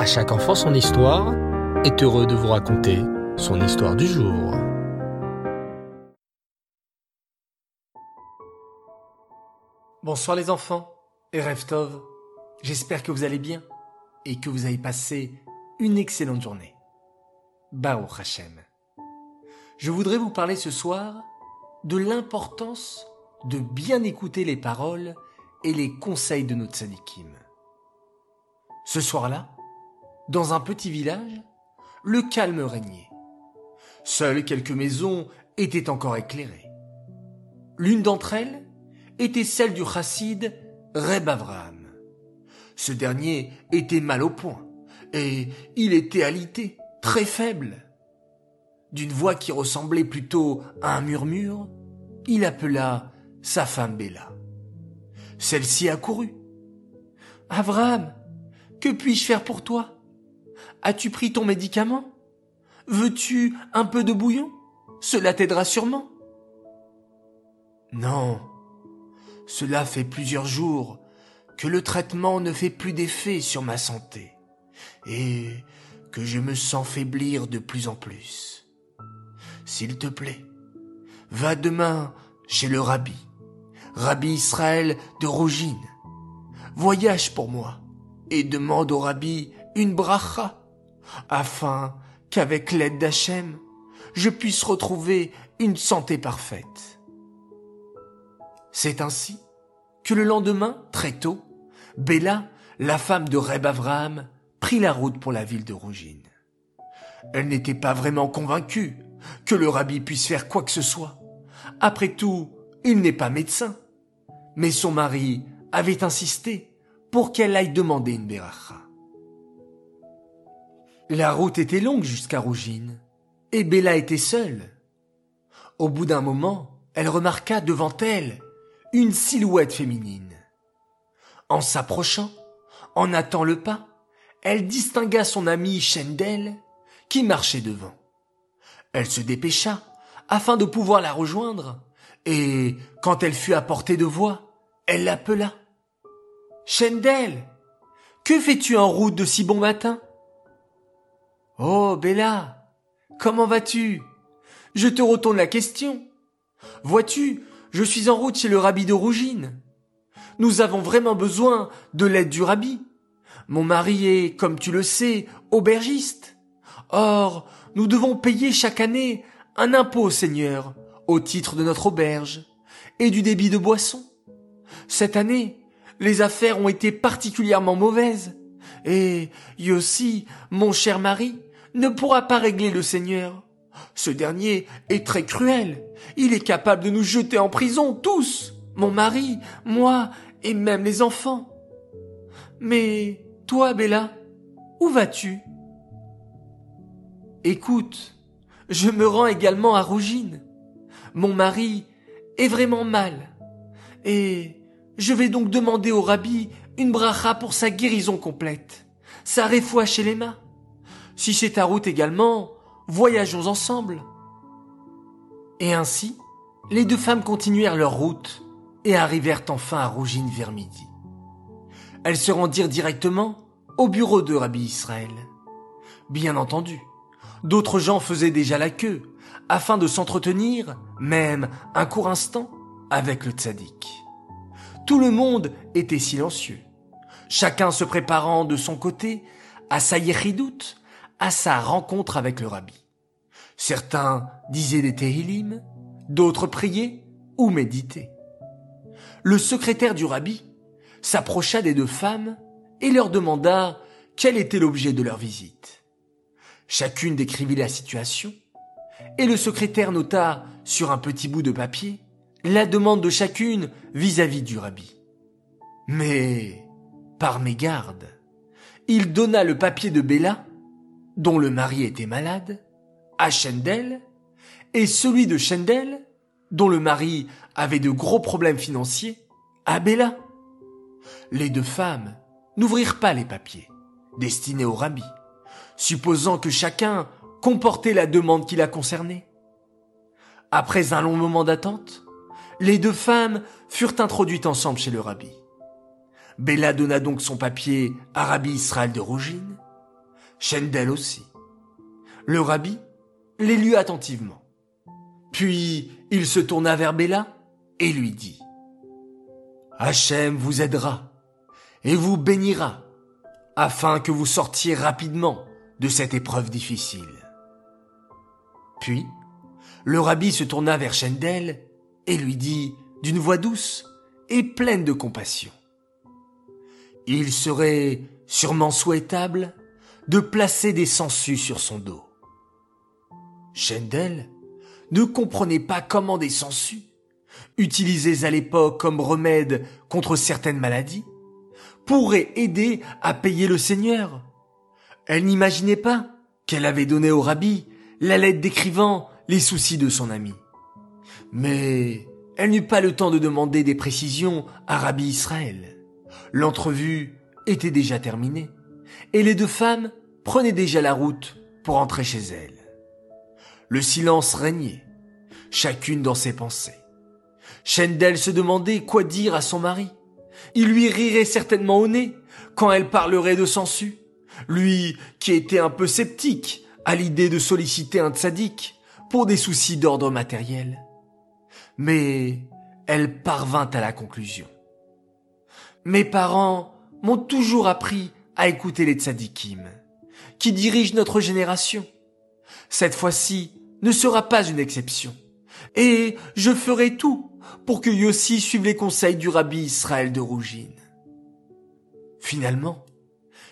À chaque enfant son histoire est heureux de vous raconter son histoire du jour. Bonsoir les enfants et Reftov. J'espère que vous allez bien et que vous avez passé une excellente journée. Bao Hashem. Je voudrais vous parler ce soir de l'importance de bien écouter les paroles et les conseils de notre sadikim. Ce soir-là, dans un petit village, le calme régnait. Seules quelques maisons étaient encore éclairées. L'une d'entre elles était celle du chassid Reb Avraham. Ce dernier était mal au point et il était alité, très faible. D'une voix qui ressemblait plutôt à un murmure, il appela sa femme Bella. Celle-ci accourut. Abraham, que puis-je faire pour toi? As-tu pris ton médicament? Veux-tu un peu de bouillon? Cela t'aidera sûrement. Non, cela fait plusieurs jours que le traitement ne fait plus d'effet sur ma santé et que je me sens faiblir de plus en plus. S'il te plaît, va demain chez le rabbi, rabbi Israël de Rogine. Voyage pour moi et demande au rabbi une bracha afin qu'avec l'aide d'Hachem, je puisse retrouver une santé parfaite. C'est ainsi que le lendemain, très tôt, Bella, la femme de Reb Avraham, prit la route pour la ville de Rogine. Elle n'était pas vraiment convaincue que le rabbi puisse faire quoi que ce soit. Après tout, il n'est pas médecin. Mais son mari avait insisté pour qu'elle aille demander une beracha. La route était longue jusqu'à Rougine, et Bella était seule. Au bout d'un moment, elle remarqua devant elle une silhouette féminine. En s'approchant, en hâtant le pas, elle distingua son amie Shendel qui marchait devant. Elle se dépêcha afin de pouvoir la rejoindre, et quand elle fut à portée de voix, elle l'appela. Shendel, que fais-tu en route de si bon matin? Oh, Bella, comment vas-tu? Je te retourne la question. Vois-tu, je suis en route chez le rabbi de Rougine. Nous avons vraiment besoin de l'aide du rabbi. Mon mari est, comme tu le sais, aubergiste. Or, nous devons payer chaque année un impôt, Seigneur, au titre de notre auberge et du débit de boissons. Cette année, les affaires ont été particulièrement mauvaises. Et Yossi, mon cher mari, ne pourra pas régler le Seigneur. Ce dernier est très cruel. Il est capable de nous jeter en prison, tous. Mon mari, moi, et même les enfants. Mais toi, Bella, où vas-tu? Écoute, je me rends également à Rougine. Mon mari est vraiment mal. Et je vais donc demander au rabbi une bracha pour sa guérison complète. Sa réfoua chez les mains. Si c'est ta route également, voyageons ensemble. Et ainsi, les deux femmes continuèrent leur route et arrivèrent enfin à Rougine vers midi. Elles se rendirent directement au bureau de Rabbi Israël. Bien entendu, d'autres gens faisaient déjà la queue afin de s'entretenir, même un court instant, avec le tzaddik. Tout le monde était silencieux, chacun se préparant de son côté à sa yéchidoute, à sa rencontre avec le rabbi. Certains disaient des Tehillim, d'autres priaient ou méditaient. Le secrétaire du rabbi s'approcha des deux femmes et leur demanda quel était l'objet de leur visite. Chacune décrivit la situation et le secrétaire nota sur un petit bout de papier la demande de chacune vis-à-vis du rabbi. Mais, par mégarde, il donna le papier de Bella, dont le mari était malade, à Chendel, et celui de Chendel, dont le mari avait de gros problèmes financiers, à Bella. Les deux femmes n'ouvrirent pas les papiers, destinés au rabbi, supposant que chacun comportait la demande qui la concernait. Après un long moment d'attente, les deux femmes furent introduites ensemble chez le rabbi. Bella donna donc son papier à Rabbi Israël de Rougine, Shendel aussi. Le rabbi les lut attentivement. Puis il se tourna vers Bella et lui dit Hachem vous aidera et vous bénira afin que vous sortiez rapidement de cette épreuve difficile. Puis, le rabbi se tourna vers Shendel et lui dit d'une voix douce et pleine de compassion. Il serait sûrement souhaitable de placer des sangsues sur son dos. Shendel ne comprenait pas comment des sangsues, utilisées à l'époque comme remède contre certaines maladies, pourraient aider à payer le Seigneur. Elle n'imaginait pas qu'elle avait donné au rabbi la lettre décrivant les soucis de son ami. Mais elle n'eut pas le temps de demander des précisions à Rabbi Israël. L'entrevue était déjà terminée et les deux femmes prenaient déjà la route pour entrer chez elles. Le silence régnait, chacune dans ses pensées. Shendel se demandait quoi dire à son mari. Il lui rirait certainement au nez quand elle parlerait de Sansu. Lui qui était un peu sceptique à l'idée de solliciter un tzaddik pour des soucis d'ordre matériel. Mais elle parvint à la conclusion. Mes parents m'ont toujours appris à écouter les tzadikim, qui dirigent notre génération. Cette fois-ci ne sera pas une exception. Et je ferai tout pour que Yossi suive les conseils du rabbi Israël de Rougine. Finalement,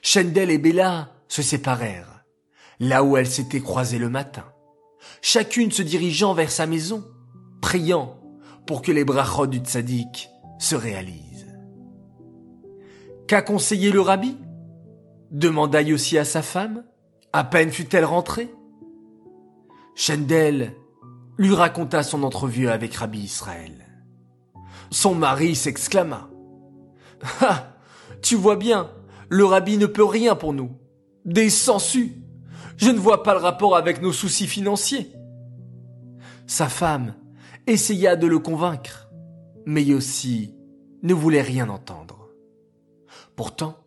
Shendel et Bella se séparèrent, là où elles s'étaient croisées le matin, chacune se dirigeant vers sa maison, priant pour que les brachot du tzaddik se réalisent. Qu'a conseillé le rabbi? Demanda Yossi à sa femme, à peine fut-elle rentrée? Shendel lui raconta son entrevue avec Rabbi Israël. Son mari s'exclama. Ah, tu vois bien, le rabbi ne peut rien pour nous. Des sangsues. Je ne vois pas le rapport avec nos soucis financiers. Sa femme essaya de le convaincre, mais Yossi ne voulait rien entendre. Pourtant,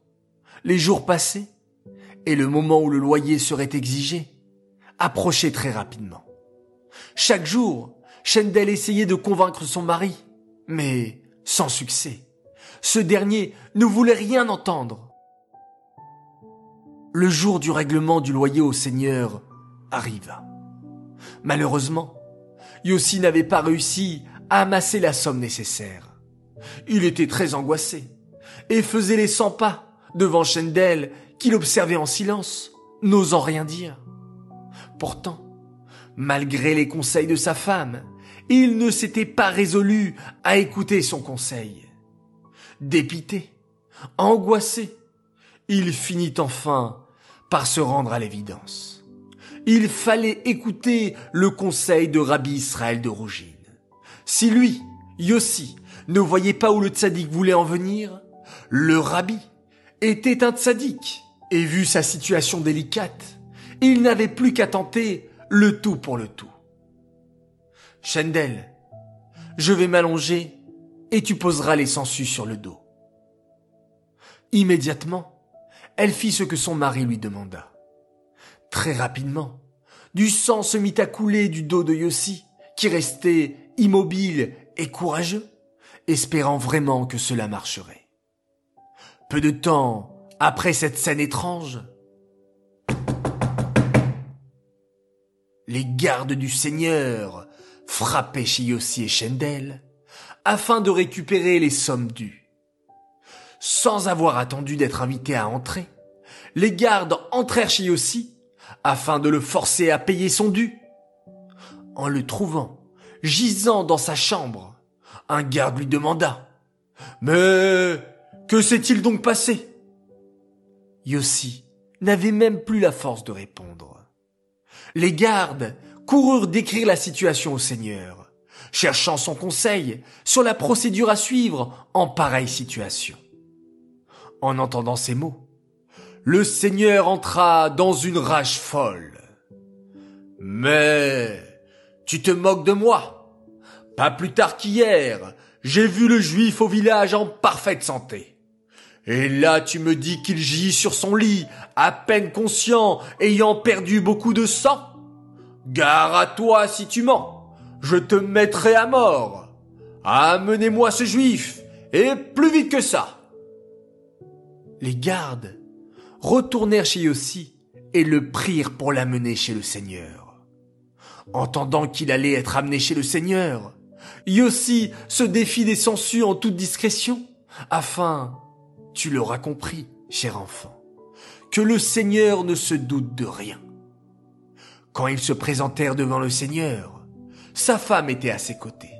les jours passaient, et le moment où le loyer serait exigé approchait très rapidement. Chaque jour, Shendel essayait de convaincre son mari, mais sans succès. Ce dernier ne voulait rien entendre. Le jour du règlement du loyer au Seigneur arriva. Malheureusement, Yossi n'avait pas réussi à amasser la somme nécessaire. Il était très angoissé et faisait les cent pas devant Shendel qu'il observait en silence, n'osant rien dire. Pourtant, malgré les conseils de sa femme, il ne s'était pas résolu à écouter son conseil. Dépité, angoissé, il finit enfin par se rendre à l'évidence. Il fallait écouter le conseil de Rabbi Israël de Rougine. Si lui, Yossi, ne voyait pas où le tzaddik voulait en venir, le rabbi était un tzaddik, et vu sa situation délicate, il n'avait plus qu'à tenter le tout pour le tout. Shendel, je vais m'allonger et tu poseras les sangsues sur le dos. Immédiatement, elle fit ce que son mari lui demanda. Très rapidement, du sang se mit à couler du dos de Yossi, qui restait immobile et courageux, espérant vraiment que cela marcherait. Peu de temps après cette scène étrange, les gardes du Seigneur frappaient chez Yossi et Shendel afin de récupérer les sommes dues. Sans avoir attendu d'être invités à entrer, les gardes entrèrent chez Yossi afin de le forcer à payer son dû. En le trouvant gisant dans sa chambre, un garde lui demanda Mais que s'est-il donc passé? Yossi n'avait même plus la force de répondre. Les gardes coururent décrire la situation au Seigneur, cherchant son conseil sur la procédure à suivre en pareille situation. En entendant ces mots, le Seigneur entra dans une rage folle. Mais tu te moques de moi. Pas plus tard qu'hier, j'ai vu le juif au village en parfaite santé. Et là tu me dis qu'il gît sur son lit, à peine conscient, ayant perdu beaucoup de sang Gare à toi si tu mens, je te mettrai à mort. Amenez-moi ce juif, et plus vite que ça. Les gardes retournèrent chez Yossi et le prirent pour l'amener chez le Seigneur. Entendant qu'il allait être amené chez le Seigneur, Yossi se défie des censures en toute discrétion, afin, tu l'auras compris, cher enfant, que le Seigneur ne se doute de rien. Quand ils se présentèrent devant le Seigneur, sa femme était à ses côtés.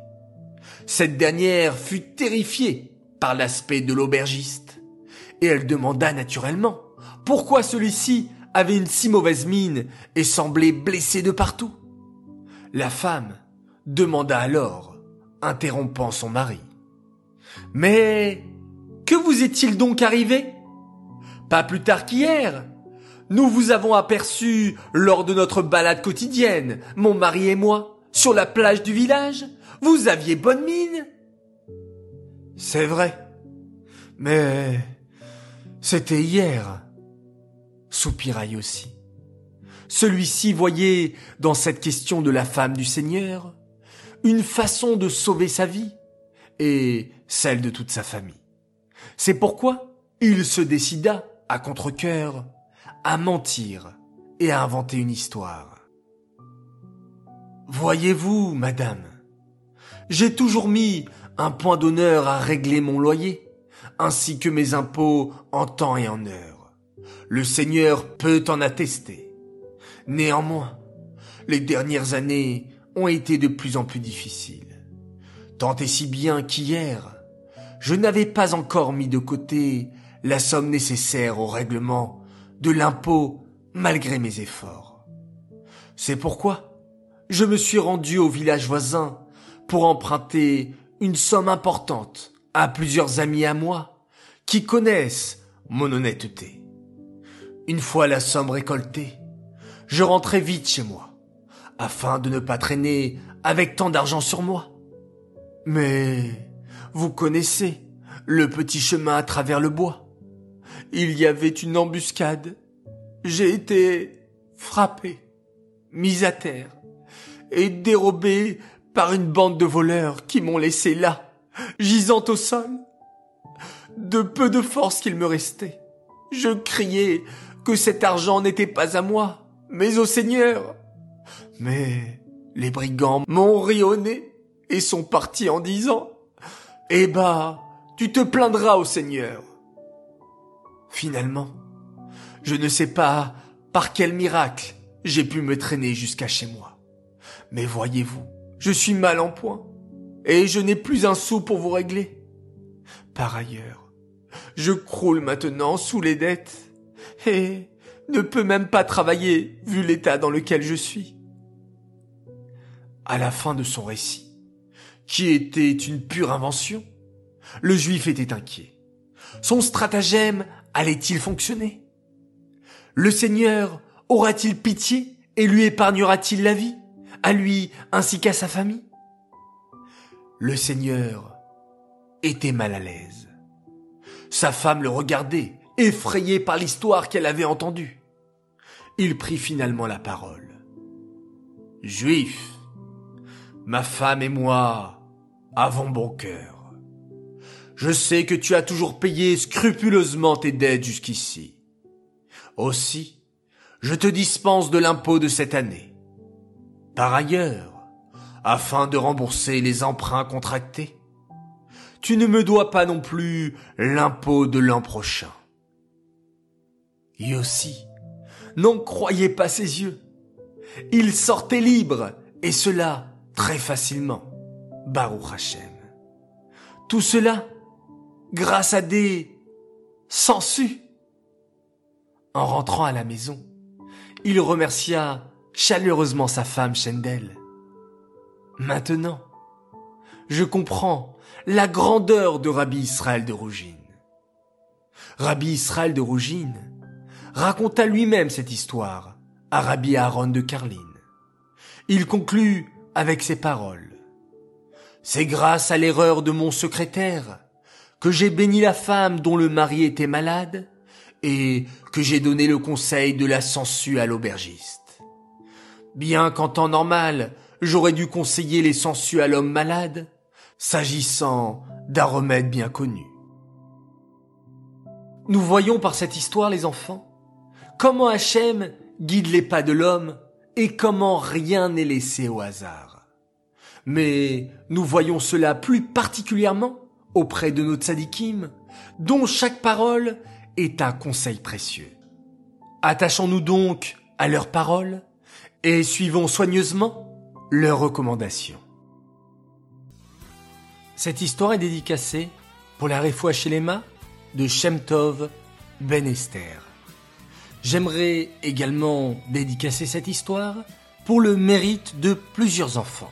Cette dernière fut terrifiée par l'aspect de l'aubergiste, et elle demanda naturellement pourquoi celui-ci avait une si mauvaise mine et semblait blessé de partout. La femme demanda alors, interrompant son mari. Mais que vous est-il donc arrivé? Pas plus tard qu'hier. Nous vous avons aperçu lors de notre balade quotidienne, mon mari et moi, sur la plage du village. Vous aviez bonne mine. C'est vrai. Mais c'était hier soupira aussi. Celui-ci voyait dans cette question de la femme du Seigneur une façon de sauver sa vie et celle de toute sa famille. C'est pourquoi il se décida, à contre-cœur, à mentir et à inventer une histoire. Voyez-vous, madame, j'ai toujours mis un point d'honneur à régler mon loyer, ainsi que mes impôts en temps et en heure. Le Seigneur peut en attester. Néanmoins, les dernières années ont été de plus en plus difficiles. Tant et si bien qu'hier, je n'avais pas encore mis de côté la somme nécessaire au règlement de l'impôt malgré mes efforts. C'est pourquoi je me suis rendu au village voisin pour emprunter une somme importante à plusieurs amis à moi qui connaissent mon honnêteté. Une fois la somme récoltée, je rentrai vite chez moi, afin de ne pas traîner avec tant d'argent sur moi. Mais vous connaissez le petit chemin à travers le bois. Il y avait une embuscade. J'ai été frappé, mis à terre et dérobé par une bande de voleurs qui m'ont laissé là, gisant au sol. De peu de force qu'il me restait, je criais que cet argent n'était pas à moi, mais au Seigneur. Mais les brigands m'ont ri et sont partis en disant Eh bah, tu te plaindras au Seigneur. Finalement, je ne sais pas par quel miracle j'ai pu me traîner jusqu'à chez moi. Mais voyez-vous, je suis mal en point, et je n'ai plus un sou pour vous régler. Par ailleurs, je croule maintenant sous les dettes et ne peut même pas travailler vu l'état dans lequel je suis. À la fin de son récit, qui était une pure invention, le juif était inquiet. Son stratagème allait-il fonctionner? Le Seigneur aura-t-il pitié et lui épargnera-t-il la vie, à lui ainsi qu'à sa famille? Le Seigneur était mal à l'aise. Sa femme le regardait effrayé par l'histoire qu'elle avait entendue. Il prit finalement la parole. Juif, ma femme et moi avons bon cœur. Je sais que tu as toujours payé scrupuleusement tes dettes jusqu'ici. Aussi, je te dispense de l'impôt de cette année. Par ailleurs, afin de rembourser les emprunts contractés, tu ne me dois pas non plus l'impôt de l'an prochain. Yossi n'en croyait pas ses yeux. Il sortait libre, et cela très facilement. Baruch Hashem. Tout cela grâce à des sangsues. En rentrant à la maison, il remercia chaleureusement sa femme Shendel. Maintenant, je comprends la grandeur de Rabbi Israël de Rougine. Rabbi Israël de Rougine raconta lui-même cette histoire à Rabbi Aaron de Carline. Il conclut avec ces paroles. C'est grâce à l'erreur de mon secrétaire que j'ai béni la femme dont le mari était malade, et que j'ai donné le conseil de la sangsue à l'aubergiste. Bien qu'en temps normal, j'aurais dû conseiller les sangsues à l'homme malade, s'agissant d'un remède bien connu. Nous voyons par cette histoire, les enfants, comment Hachem guide les pas de l'homme et comment rien n'est laissé au hasard. Mais nous voyons cela plus particulièrement auprès de nos tzadikim, dont chaque parole est un conseil précieux. Attachons-nous donc à leurs paroles et suivons soigneusement leurs recommandations. Cette histoire est dédicacée pour la Refoua Shelema de Shemtov Ben Esther. J'aimerais également dédicacer cette histoire pour le mérite de plusieurs enfants.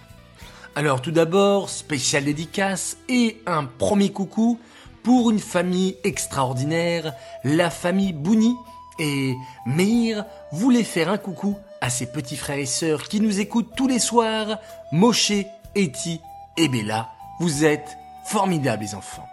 Alors tout d'abord, spécial dédicace et un premier coucou pour une famille extraordinaire, la famille Bouni. Et Meir voulait faire un coucou à ses petits frères et sœurs qui nous écoutent tous les soirs, Moshe, Eti et Bella. Vous êtes formidables les enfants.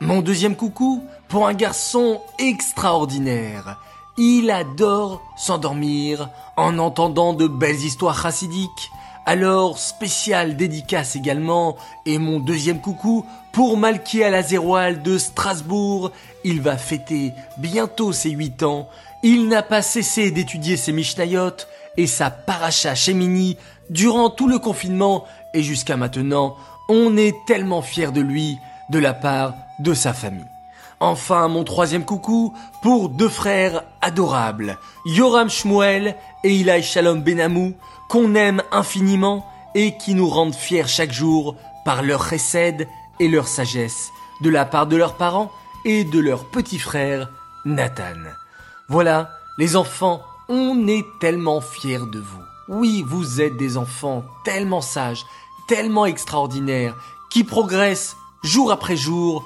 Mon deuxième coucou pour un garçon extraordinaire. Il adore s'endormir en entendant de belles histoires chassidiques. Alors, spécial dédicace également, et mon deuxième coucou pour Malki Alazéroal de Strasbourg. Il va fêter bientôt ses 8 ans. Il n'a pas cessé d'étudier ses Mishnayot et sa paracha Shemini durant tout le confinement et jusqu'à maintenant. On est tellement fiers de lui de la part de sa famille. Enfin, mon troisième coucou pour deux frères adorables, Yoram Shmuel et Ilai Shalom Benamou, qu'on aime infiniment et qui nous rendent fiers chaque jour par leur chesed et leur sagesse, de la part de leurs parents et de leur petit frère Nathan. Voilà, les enfants, on est tellement fiers de vous. Oui, vous êtes des enfants tellement sages, tellement extraordinaires, qui progressent jour après jour.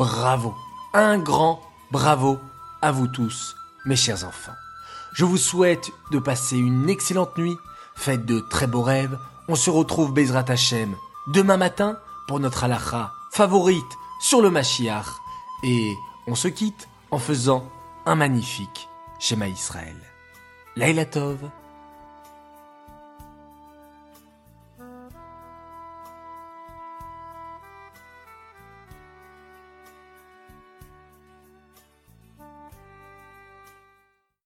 Bravo un grand bravo à vous tous, mes chers enfants. Je vous souhaite de passer une excellente nuit, faites de très beaux rêves. On se retrouve Bezrat Hashem demain matin pour notre halakha favorite sur le Mashiach. Et on se quitte en faisant un magnifique schéma Israël. Laila Tov